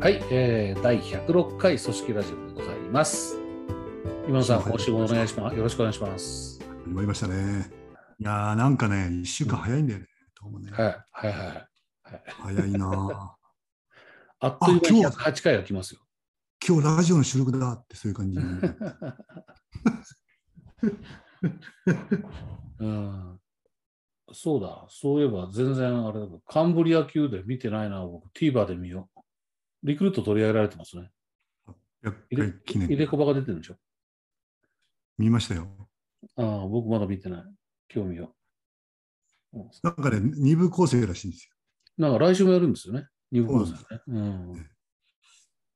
はい、えー、第106回組織ラジオでございます。今野さん、今週もお願いします。よろしくお願いします。始まりましたね。いやーなんかね、1週間早いんだよね。どうもねはい、はい、はいはい。早いな あっという間にあ今日108回が来ますよ。ー。今日ラジオの収録だってそういう感じ。うん、そうだ、そういえば全然あれだけど、カンブリア級で見てないな、僕、TVer で見よう。リクルート取り上げられてますね。100入れ回記念入れ子バが出てるんでしょ？見ましたよ。ああ、僕まだ見てない。興味を。うんなんかね、2部構成らしいんですよ。なんか来週もやるんですよね。二部構成ね。うん。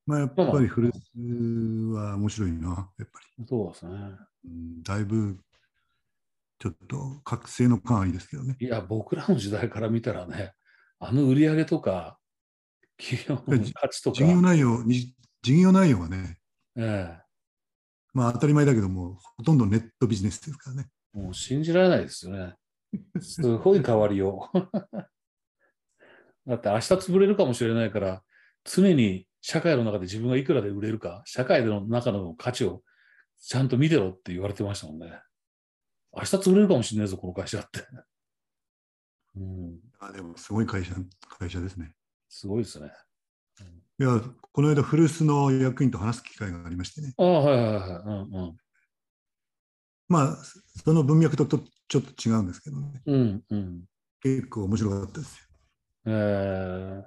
まあやっぱりフルスは面白いな、やっぱそうですね。り。うんだいぶちょっと覚醒の感ありですけどね。いや、僕らの時代から見たらね、あの売り上げとか、企業の価値とか、事業内容、に事業内容はね、えまあ当たり前だけども、ほとんどネットビジネスですからね。えもう信じられないですよね。すごい変わりよう。だって明日潰れるかもしれないから、常に社会の中で自分がいくらで売れるか、社会の中の価値をちゃんと見てろって言われてましたもんね。明日潰れるかもしれないぞ、この会社って。うん、あでもすごい会社会社ですね。すごいですね。いや、この間、古巣の役員と話す機会がありましてね。ああ、はいはいはい。うんうん。まあ、その文脈ととちょっと違うんですけどね。うんうん。結構面白かったですよ。え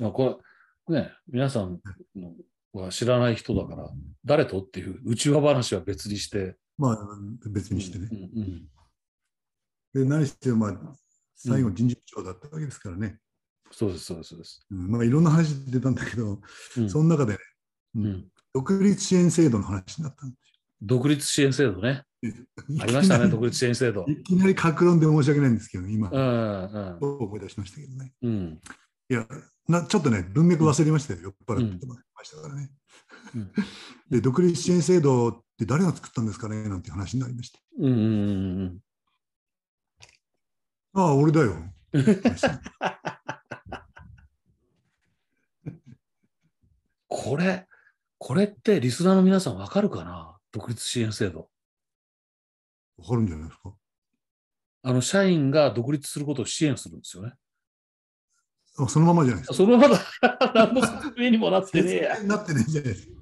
ー、あこれ、ね、皆さんのは知らない人だから、誰とっていう内輪話は別にして。まあ、別にしてねう。んうんで、何しても、まあ、最後人事部長だったわけですからね。そうです、そうです、そうです。うんまあ、いろんな話出たんだけど、うんその中でね、うんうん独立支援制度の話になったんで独立支援制度ね。すよ。ありましたね、独い立支援制度。きなり格論で申し訳ないんですけど、今、うんうん思い出しましたけどね。うんいやな、ちょっとね、文脈忘れましたよ、酔っ払ってましたからね。うん で、独立支援制度って誰が作ったんですかねなんて話になりまして。うんうんうんああ、俺だよ。これ、これってリスナーの皆さんわかるかな？独立支援制度。わかるんじゃないですか？あの、社員が独立することを支援するんですよね。あそのままじゃないですか？そのままだ、何の説明にもなってねえや。なってねえじゃないですか。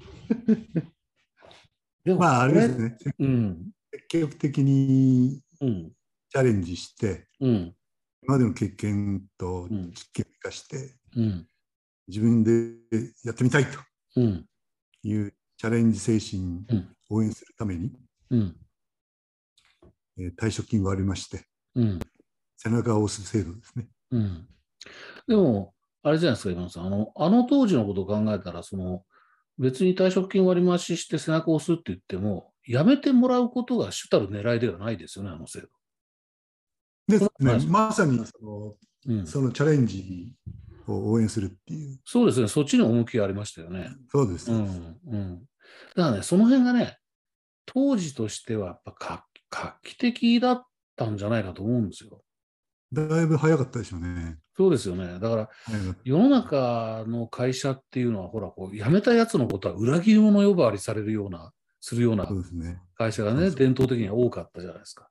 でもまあ、あれこですね。うん、積極的にうん、チャレンジして、うん、今までの経験とうん実験を生かして、うん、自分でやってみたいとうん、いうチャレンジ精神うんを応援するために、うん、えー退職金がありまして、うん、背中を押す制度ですね。うん。でも、あれじゃないですか、今野さん。あの、あの当時のことを考えたら、その、別に退職金割り増しして背中を押すって言っても、辞めてもらうことが主たる狙いではないですよね、あの制度。ですはいね、まさにそのうん、そのチャレンジを応援するっていう、そうですね、そっちに重きがありましたよね。そうです。うん、うん。だからね、その辺がね、当時としてはやっぱ画画期的だったんじゃないかと思うんですよ。だいぶ早かったでしょうね。そうですよね。だから、世の中の会社っていうのは、ほら、こう、辞めたやつのことは裏切り者呼ばわりされるような、するような。会社がね、そうそう伝統的には多かったじゃないですか。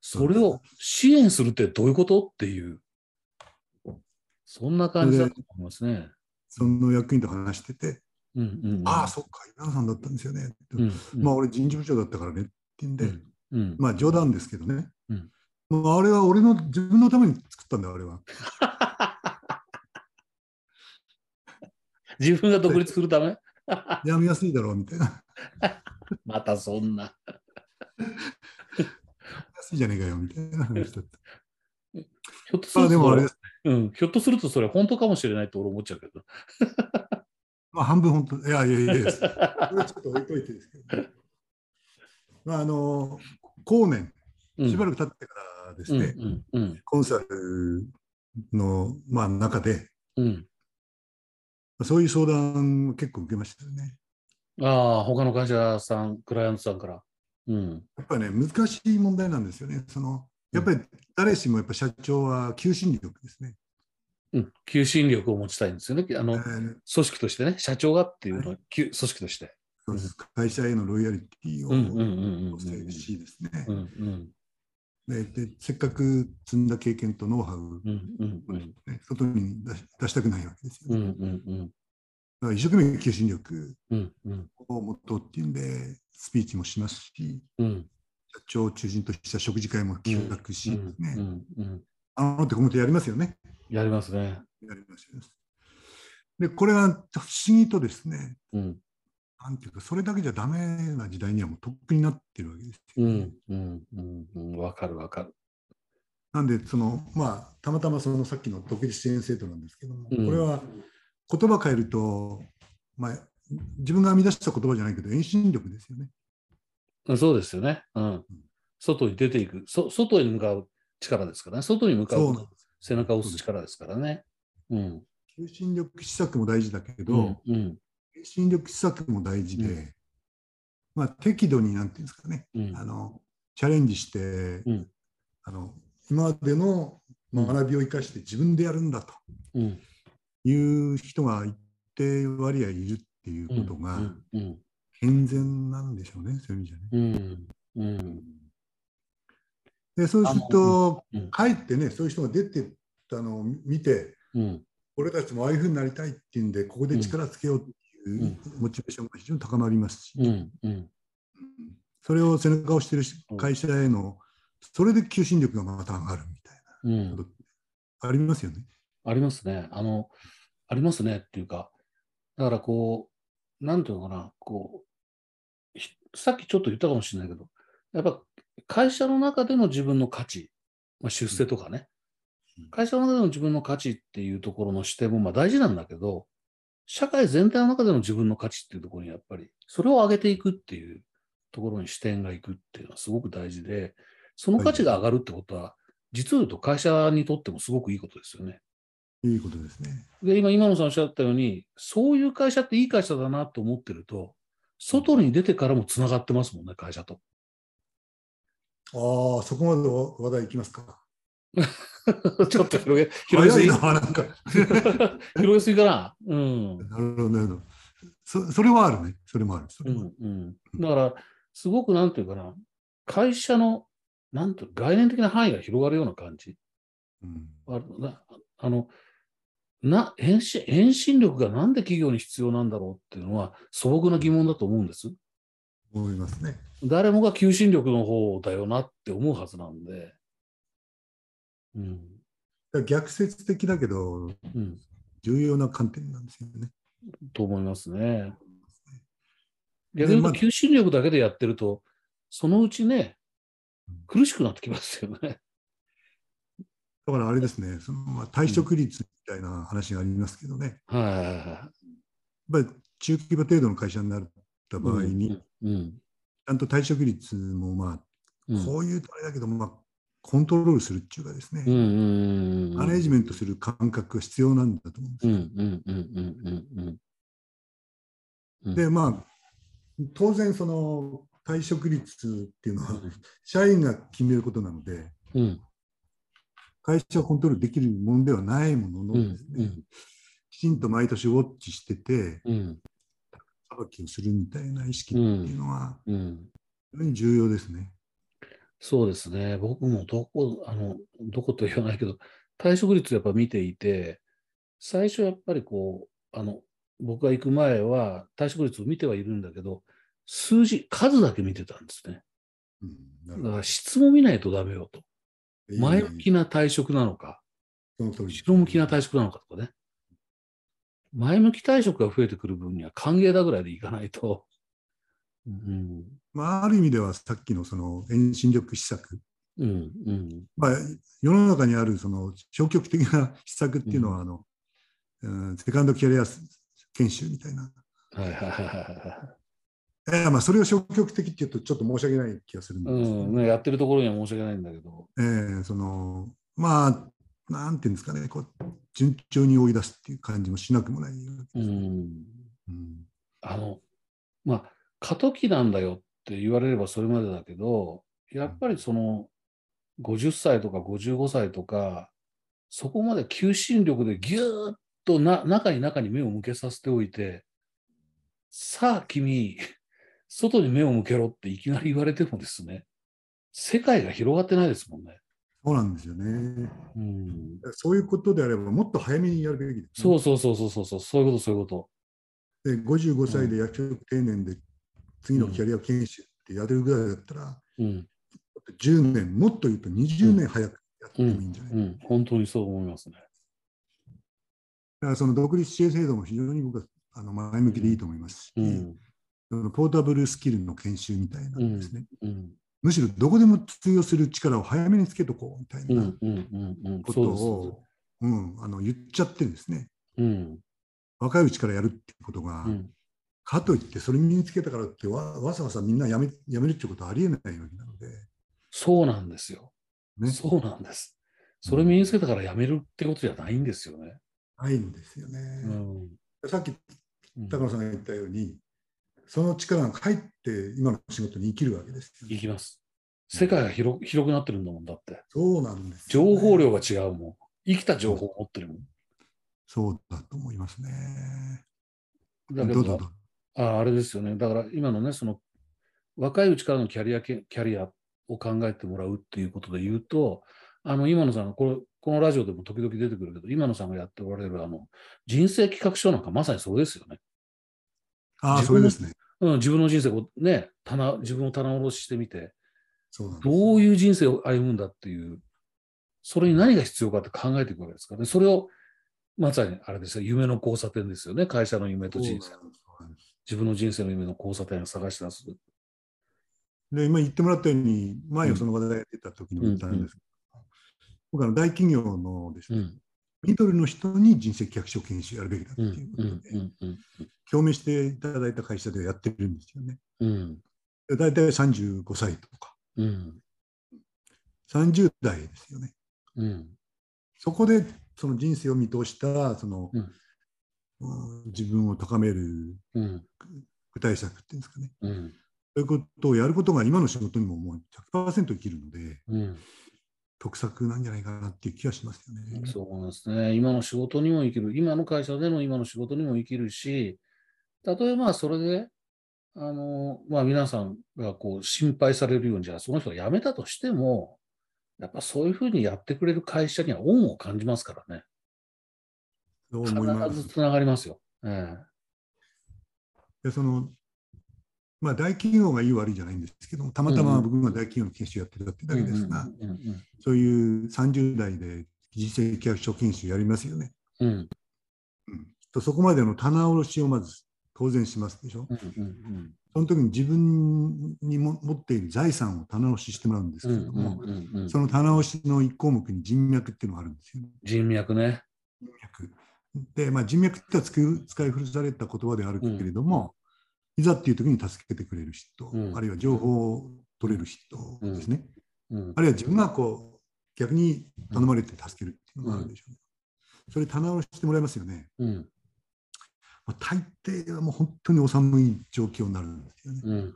それを支援するってどういうこと？っていう、そんな感じだと思いますね。その役員と話してて、うんうんうん。ああ、そっか、今田さんだったんですよね。うんうんまあ、俺人事部長だったからねって言うんで、うんうんまあ冗談ですけどね。うんまあ、あれは俺の自分のために作ったんだよ、あれは。自分が独立するため？やめやすいだろうみたいな。またそんな。安いじゃねえかよみたいな話だった。ひょっとすまあるとでもあれです。うん、ひょっとするとそれ本当かもしれないと俺思っちゃうけど。まあ半分本当。いやいやいやいや。これはちょっと置いといてですけど。まああの、後年、しばらく経ってからですね、うんうんうんコンサルの、まあ、中で、うんそういう相談を結構受けましたよね。ああ、他の会社さん、クライアントさんから。うん。やっぱりね、難しい問題なんですよね。そのやっぱり誰しもやっぱ社長は求心力ですね。うん、求心力を持ちたいんですよね。あの、えー。組織としてね、社長がっていうのは、組織として。そうです。会社へのロイヤリティをうんうんうんうん欲しいですね。でで。せっかく積んだ経験とノウハウうんうんうん。ね、外に出し出したくないわけですよ、ね。うんうんうん。だから一生懸命求心力を持とうっていうんで、スピーチもしますし、うん社長を中心とした食事会も企画し、ねあのってコメントやりますよね。やりますね。やりますよで、これが不思議とですね、うんなんていうか、それだけじゃダメな時代にはもうとっくになってるわけですよ。うんうんうんうんわかるわかる。なんで、その、まあ、たまたまそのさっきの独立支援制度なんですけども、うんこれは言葉変えると、まあ、自分が編み出した言葉じゃないけど、遠心力ですよね。そうですよね。うん。外に出ていく。そ外に向かう力ですからね。外に向かう。背中を押す力ですからね。うん。求心力施策も大事だけど、うんうん遠心力施策も大事で、うまあ、適度に、なんていうんですかね、うんあのチャレンジして、うんあの今までの学びを生かして自分でやるんだとうんいう人が一定割合いるっていうことがうんうん健全なんでしょうね、そういう意味じゃね。うんうん。でそうすると、うんかえってね、そういう人が出てったのを見て、うん。俺たちもああいうふうになりたいっていうんで、ここで力つけようっていうモチベーションが非常に高まりますし、うんうん。それを背中を押してるうん会社への、それで求心力がまた上がるみたいうん。なことってありますよね。ありますね。あの、ありますねっていうか、だからこう、なんていうのかな、こさっきちょっと言ったかもしれないけど、やっぱ会社の中での自分の価値、まあ、出世とかねうん、会社の中での自分の価値っていうところの視点もまあ大事なんだけど、社会全体の中での自分の価値っていうところにやっぱり、それを上げていくっていうところに視点がいくっていうのはすごく大事で、その価値が上がるってことは、実を言うと会社にとってもすごくいいことですよね。いいことですね。で、今、今野さんおっしゃったように、そういう会社っていい会社だなと思ってると、外に出てからもつながってますもんね、会社と。ああ、そこまで話題いきますか。ちょっと広げ、広げすぎな、なんか。広げすぎかな。うん。なるほど、なるほど。そそれはあるね。それもある。あるうん、うん。だから、すごくなんていうかな、会社の、なんていう概念的な範囲が広がるような感じ。うんああの、な、遠心、遠心力がなんで企業に必要なんだろうっていうのは素朴な疑問だと思うんです。思いますね。誰もが求心力の方だよなって思うはずなんで。うん。逆説的だけど、うん。重要な観点なんですよね。と思いますね。逆に求心力だけでやってると、そのうちね、苦しくなってきますよね。だからあれですね、そのまあ退職率みたいな話がありますけどね、はいはいはいやっぱり中規模程度の会社になった場合に、うん。ちゃんと退職率もまあ、うん。こういうとあれだけど、まあ、コントロールするっていうかですね。マネジメントする感覚が必要なんだと思うんですよ。うんうんうんうんうんうん。で、まあ、当然、その退職率っていうのは、社員が決めることなので、うん会社をコントロールできるものではないもののうんですね、きちんと毎年ウォッチしてて、うん裁きをするみたいな意識っていうのは、うん。非常に重要ですね。そうですね。僕もどこ、あの、どこと言わないけど、退職率やっぱ見ていて、最初やっぱりこう、あの、僕が行く前は退職率を見てはいるんだけど、数字、数だけ見てたんですね。うんだから質も見ないとダメよと。前向きな退職なのか、後ろ向きな退職なのかとかね。前向き退職が増えてくる分には歓迎だぐらいでいかないと。うん、まあ、ある意味ではさっきのその遠心力施策、うん、うん、まあ、世の中にあるその消極的な施策っていうのは、あのうんセカンドキャリア研修みたいな。はいはいはいはいはい。えーまあ、それを消極的っていうとちょっと申し訳ない気がするんですけど、うん、ね、やってるところには申し訳ないんだけど。えーそのまあなんていうんですかねこう順調に追い出すっていう感じもしなくもないうん、うんあの、まあ、過渡期なんだよって言われればそれまでだけど、やっぱりその、50歳とか55歳とか、そこまで求心力でぎゅーっとな中に中に目を向けさせておいて、さあ君、外に目を向けろっていきなり言われてもですね、世界が広がってないですもんね。そうなんですよね。うん、そういうことであれば、もっと早めにやるべきです、ね。そうそうそうそうそうそう、そういうこと、そういうこと。で55歳で役職定年で次のキャリア研修ってやれるぐらいだったら、うん、10年、もっと言うと20年早くやってもいいんじゃない、うん、本当にそう思いますね。だからその独立支援制度も非常に僕はあの前向きでいいと思いますし、うん、ポータブルスキルの研修みたいなですね、うん、むしろどこでも通用する力を早めにつけとこうみたいうん、なうん、うん、うん、ことを、うん、あの言っちゃってですね、うん、若いうちからやるってことが、うん、かといってそれ身につけたからってわわざわざみんなやめやめるってことはありえないわけなので、そうなんですよ。ね、そうなんです。それ身につけたからやめるってことじゃないんですよね。ないんですよね。うん、さっきうん高野さんが言ったように、その力が帰って今の仕事に生きるわけですよ、ね。いきます。世界が広広くなってるんだもんだって。そうなんですよね、情報量が違うもん。生きた情報を持ってるもん。そうだと思いますね。だけどどああれですよね。だから今のね、その若いうちからのキャリアけキャリアを考えてもらうっていうことで言うと、あの今野さんがこれ、このラジオでも時々出てくるけど、今野さんがやっておられるあの人生企画書なんかまさにそれですよね。あそれですね。うん、自分の人生をね、棚自分を棚卸ししてみて、そうどういう人生を歩むんだっていう、それに何が必要かって考えていくわけですからね。それを、まさにあれですよ、夢の交差点ですよね。会社の夢と人生。自分の人生の夢の交差点を探し出す。で今言ってもらったように、前をその話題で出た時にも言ったんですけど、僕は大企業のですね、うん、ミドルの人に人生企画書研修やるべきだってうん、いうことうん、で、うん、うん、共鳴していただいた会社でやってるんですよね。うん、で大体35歳とか、うん、30代ですよね。うん、そこでその人生を見通したその、うんうん自分を高めるうん、具体策っていうんですかね。うん、そういうことをやることが今の仕事にももう100%生きるので、うん。得策なんじゃないかなっていう気がしますよね。そうなんですね。今の仕事にも生きる。今の会社での今の仕事にも生きるし、例えばそれで、あの、まあ皆さんがこう心配されるように、じゃあその人が辞めたとしても、やっぱそういうふうにやってくれる会社には恩を感じますからね。そう思います。必ずつながりますよ。えでそのまあ、大企業がいい悪いじゃないんですけども、たまたま僕が大企業の研修やってたってえだけですが、そういう30代で人生企画書研修やりますよね。うんうんうん、とそこまでの棚卸しをまず当然しますでしょ。うんうんその時に自分にも持っている財産を棚卸ししてもらうんですうんけれども、その棚卸しの一項目に人脈っていうのがあるんですよね。人脈ね。人脈で、まあ、人脈ってのは使い古された言葉であるけれども、いざっていう時に助けてくれる人、うんあるいは情報を取れる人ですね。うんあるいは自分がこう逆に頼まれて助けるっていうのがあるでしょうね。それ棚卸ししてもらいますよね。うんまあ、大抵はもう本当にお寒い状況になるんですよね。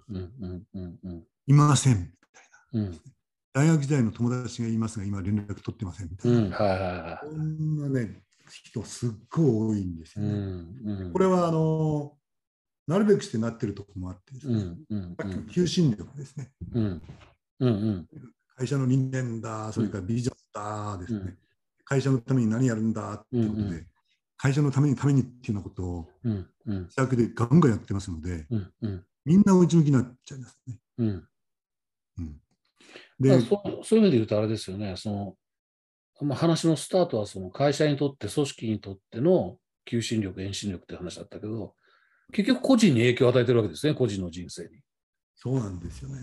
いませんみたいな。うん大学時代の友達がいますが、今連絡取ってませんみたいな。うんはいこんなね、人すっごい多いんですよね。んうんこれはあのなるべくしてなってるところもあってですね、うんうんさっきの求心力ですね。うん。うんうん。会社の理念だ、それからビジョンだですね、うん。会社のために何やるんだっていうことで、会社のためにためにっていうようなことをうんうん。自宅でガンガンやってますので、うんうん。みんな内向きになっちゃいますね。うん。うん、でそうそういう意味で言うとあれですよね、その、まあ、話のスタートはその会社にとって、組織にとっての求心力、遠心力って話だったけど、結局個人に影響を与えてるわけですね、個人の人生に。そうなんですよね。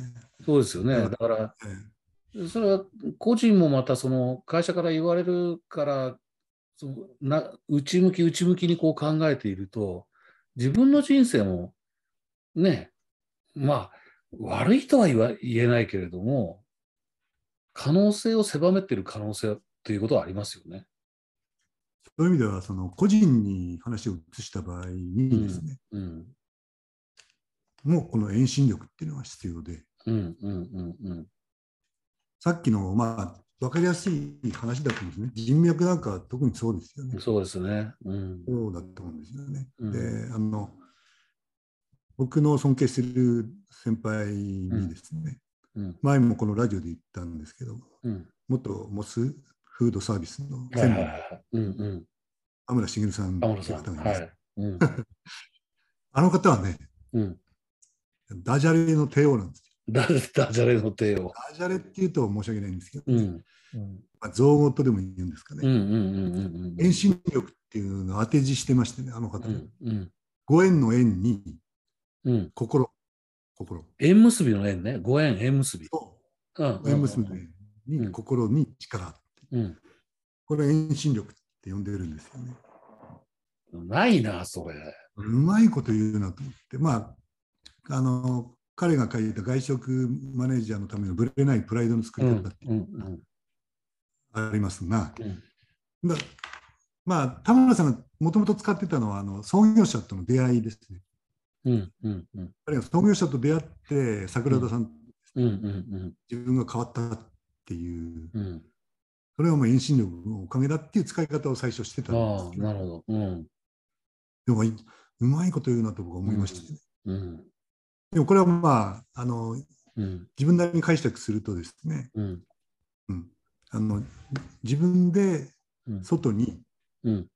そうですよね。うんだから、えそれは個人もまたその会社から言われるから、そのな内向き内向きにこう考えていると、自分の人生もね、まあ、悪いとは言えないけれども、可能性を狭めてる可能性っていうことはありますよね。そういう意味では、その個人に話を移した場合にですね、うん。もうこの遠心力っていうのが必要で、うんうんうんうんさっきの、まあ、分かりやすい話だと思うんですね。人脈なんか特にそうですよね。そうですね。うん。そうだと思うんですよね。うんで、あの、僕の尊敬している先輩にですね、うん。前もこのラジオで言ったんですけど、うん。元モスフードサービスの専務、はい。うんうん。田村茂さん田って村さん。いう方がいます。はい。うん。あの方はね、うん。ダジャレの帝王なんですよ。ダダジャレの帝王。ダジャレっていうと申し訳ないんですけど、うん。うんまあ、造語とでも言うんですかね。遠心力っていうのを当て字してましてね、あの方、うんうんご縁の縁にうん。心、心。縁結びの縁ね。ご縁、縁結び。そううん。ご縁結びの縁にうん心に力。うん。これ遠心力って呼んでるんですよね。ないな、それ。うまいこと言うなと思って、まあ、あの、彼が書いた外食マネージャーのためのぶれないプライドの作うんり方ってうんうんありますが、うんだまあ、田村さんがもともと使ってたのはあの創業者との出会いですね。うんうんうん彼が創業者と出会って桜田さん、うんうん自分が変わったっていう、うんうん。それはもう遠心力のおかげだっていう使い方を最初してたんですけど、なるほど。うん。でもいうまいこと言うなと僕は思いましたね。うん。でもこれはまああのうん。自分なりに解釈するとですね、うん。うん、あの自分でうん。外にうん。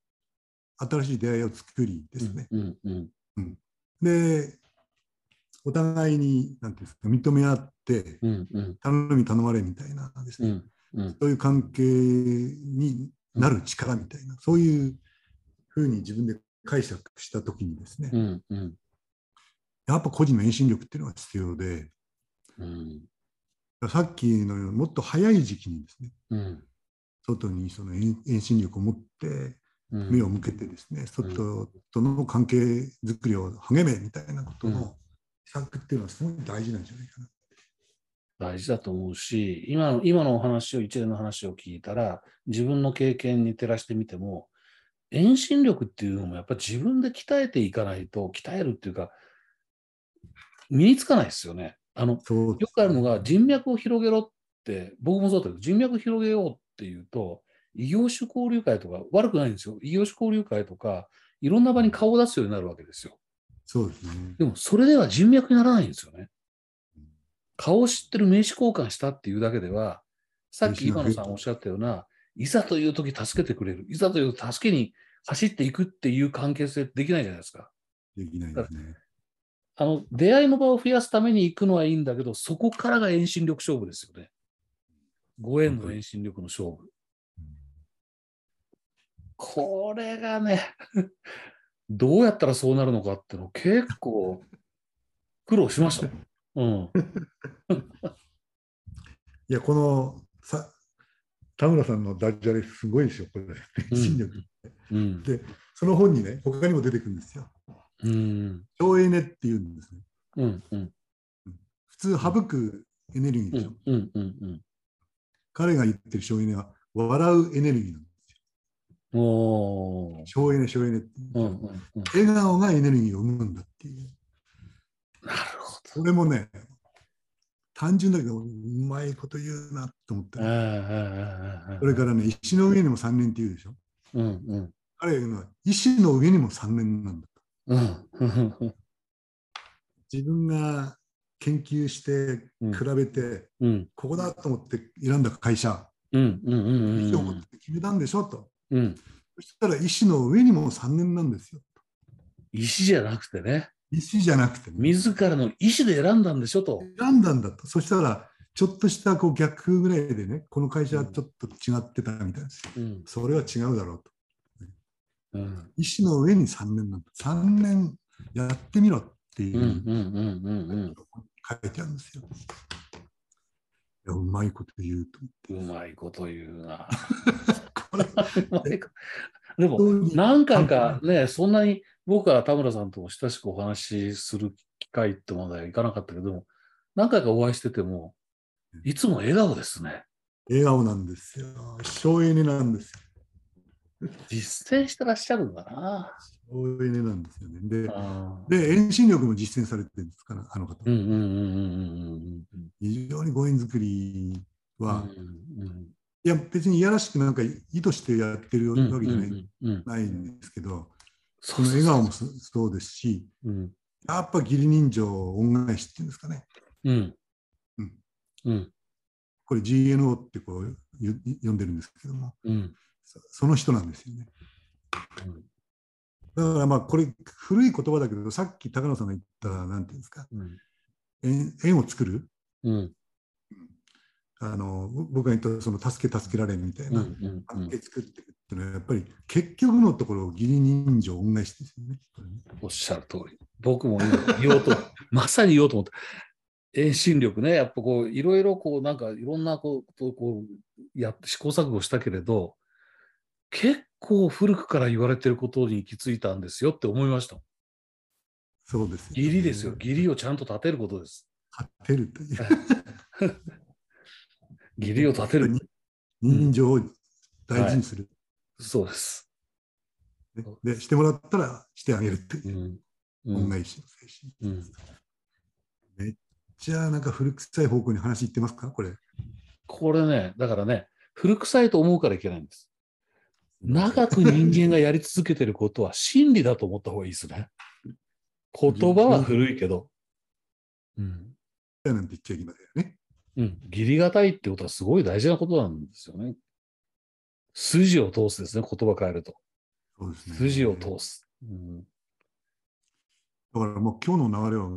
新しい出会いを作りですね、うん。うん。でお互いになんていうんですか認め合ってうん。うん。頼み頼まれみたいなですね、うんうんそういう関係になる力みたいな、そういうふうに自分で解釈したときにですね、うんうん。やっぱ個人の遠心力っていうのが必要で、うん。さっきのようにもっと早い時期にですね、うん。外にその遠遠心力を持ってうん。目を向けてですね、外との関係づくりを励めみたいなことうんの施策っていうのはすごい大事なんじゃないかな。大事だと思うし、今の今のお話を、一連の話を聞いたら、自分の経験に照らしてみても、遠心力っていうのもやっぱり自分で鍛えていかないと、鍛えるっていうか、身につかないですよね。あの、よくあるのが人脈を広げろって、僕もそうだけど、人脈広げようっていうと、異業種交流会とか、悪くないんですよ。異業種交流会とか、いろんな場に顔を出すようになるわけですよ。そうですね。でも、それでは人脈にならないんですよね。顔を知ってる名刺交換したっていうだけでは、さっき今野さんおっしゃったような、いざという時助けてくれる、いざという助けに走っていくっていう関係性できないじゃないですか。できないですね。あの、出会いの場を増やすために行くのはいいんだけど、そこからが遠心力勝負ですよね。ご縁の遠心力の勝負。これがね、どうやったらそうなるのかっていうのを結構苦労しました。うん。いや、このさ田村さんのダジャレすごいですよ、これ。遠心力。うん。で、その本にね、他にも出てくるんですよ。うん。省エネっていうんですね。うん。うん。普通省くエネルギーでしょ。うん。うん。うん。彼が言ってる省エネは笑うエネルギーなんですよ。省エネ、省エネって。うん。うん。うん。笑顔がエネルギーを生むんだっていう。なるほそれもね、単純だけど、うまいこと言うなと思って。それからね、石の上にも3年って言うでしょ。うん。うん。彼が言うのは、石の上にも3年なんだと。うん。自分が研究して、うん比べて、うん。ここだと思って選んだ会社、うん。うん。うん。石を持って決めたんでしょと。うん。そしたら石の上にも3年なんですよ。石じゃなくてね、石じゃなくてね、自らの意思で選んだんでしょと。選んだんだと。そしたら、ちょっとしたこう逆ぐらいでね、この会社はちょっと違ってたみたいです。うん。それは違うだろうと。うん。石の上に3年なんだ。3年やってみろっていう。書いてあるんですよ。いやうまいこと言うと思って。うまいこと言うな。これ でも、何回かね、そんなに僕は田村さんと親しくお話しする機会ってまではいかなかったけど、何回かお会いしてても、いつも笑顔ですね。笑顔なんですよ。省エネなんですよ。実践してらっしゃるんだな。省エネなんですよね。で、で遠心力も実践されてるんですから、あの方。うんうんうんうんうんうん非常にご縁作りは、うんうんいや、別にいやらしくなんか意図してやってるうんわけじゃない,、んないんですけど、その笑顔もそそうですし、うん。やっぱ義理人情恩返しっていうんですかね。うん。うん。うん。これ GNO ってこうゆ呼んでるんですけども、うん。そその人なんですよね。だからまあこれ古い言葉だけど、さっき高野さんが言った、なんていうんですか、うん。縁縁を作る。うん。あのぼ僕が言ったその助け助けられみたいうんなうん関係作っていくっていうのはやっぱり結局のところ義理人情恩返しですよね。おっしゃる通り。僕も今言おうと、まさに言おうと思った。遠心力ね、やっぱこう、いろいろこう、なんかいろんなことをこう、やって試行錯誤したけれど、結構古くから言われてることに行き着いたんですよって思いました。そうですよね義理ですよ。義理をちゃんと立てることです。立てるという。義理を立てる。人情を大事にする。そうです。ねで、してもらったらしてあげるっていう。恩返しの精神。うんじゃあ、なんか古臭い方向に話いってますか？これ。これね、だからね、古臭いと思うからいけないんです。長く人間がやり続けてることは真理だと思った方がいいですね。言葉は古いけど。うん。なんて言っちゃいけよね。うん。義理がたいってことはすごい大事なことなんですよね。筋を通すですね、言葉変えると。そうですね。筋を通す。うん。だからもう今日の流れは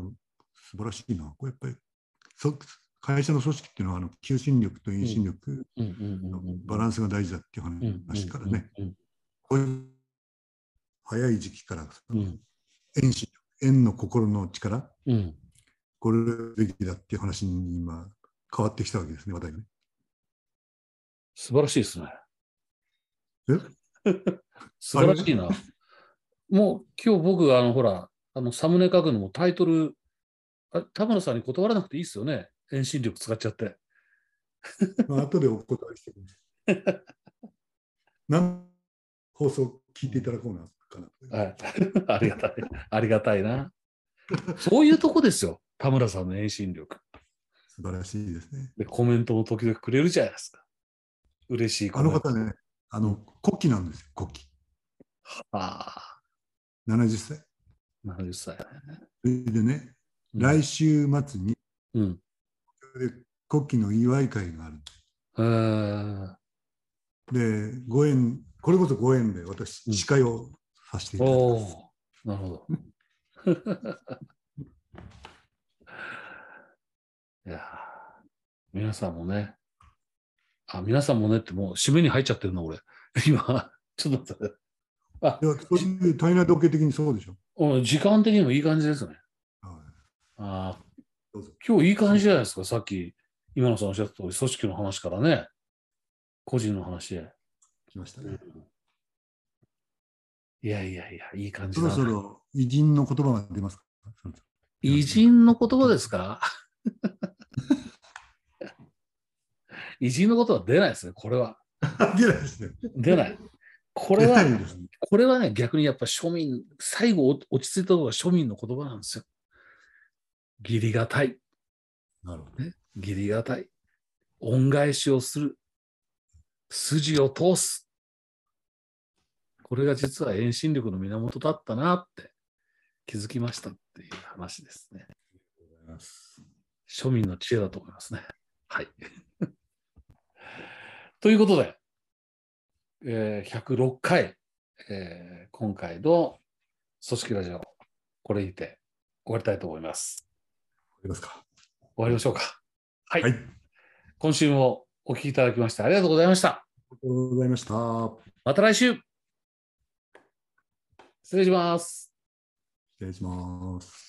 素晴らしいな。これやっぱりそ会社の組織っていうのはあの求心力と遠心力のうん。バランスが大事だっていう話からね。早い時期からうん遠心力、縁の心の力、うん。これべきだっていう話に今変わってきたわけですね、話題がね。素晴らしいですね。え？素晴らしいな。もう今日僕、あの、ほら、あの、サムネ書くのもタイトル、あ田村さんに断らなくていいですよね。遠心力使っちゃって。まあ後でお答えしてくる。何放送聞いていただこうなかな。はい。ありがたい。ありがたいな。そういうとこですよ。田村さんの遠心力。素晴らしいですね。で、コメントも時々くれるじゃないですか。嬉しいコあ。の方ね、あの古希なんですよ、古希。ああ、70歳。70歳ね。それでね、うん来週末にうん。で古希の祝い会がある。えーで、ご縁、これこそご縁で私、うん司会をさせていただきおます。おなるほど。いやー皆さんもね、あ、皆さんもねってもう締めに入っちゃってるな、俺。今、ちょっと待って。あい、や、そういう体内時計的にそうでしょ。うん時間的にもいい感じですね。はいあーどうぞ今日いい感じじゃないですか、さっき、今野さんおっしゃった通り、組織の話からね、個人の話へ。来ましたね。いやいやいや、いい感じそだな。ろそろ偉人の言葉が出ますか？偉人の言葉ですか？偉人の言葉は出ないですね、これは。出ないですね。出ない。これは出、ないですね。これはね、逆にやっぱ庶民、最後お落ち着いたのが庶民の言葉なんですよ。義理がたい。なるほど。義理がたい。恩返しをする。筋を通す。これが実は遠心力の源だったなって気づきましたっていう話ですね。庶民の知恵だと思いますね。はい。ということで、えー106回、えー今回の組織ラジオ、これにて終わりたいと思います。ありますか？終わりましょうか。はい。はい。あり今週もお聞きいただきましてありがとうございました。がとうございました。また来週失礼します。失礼します。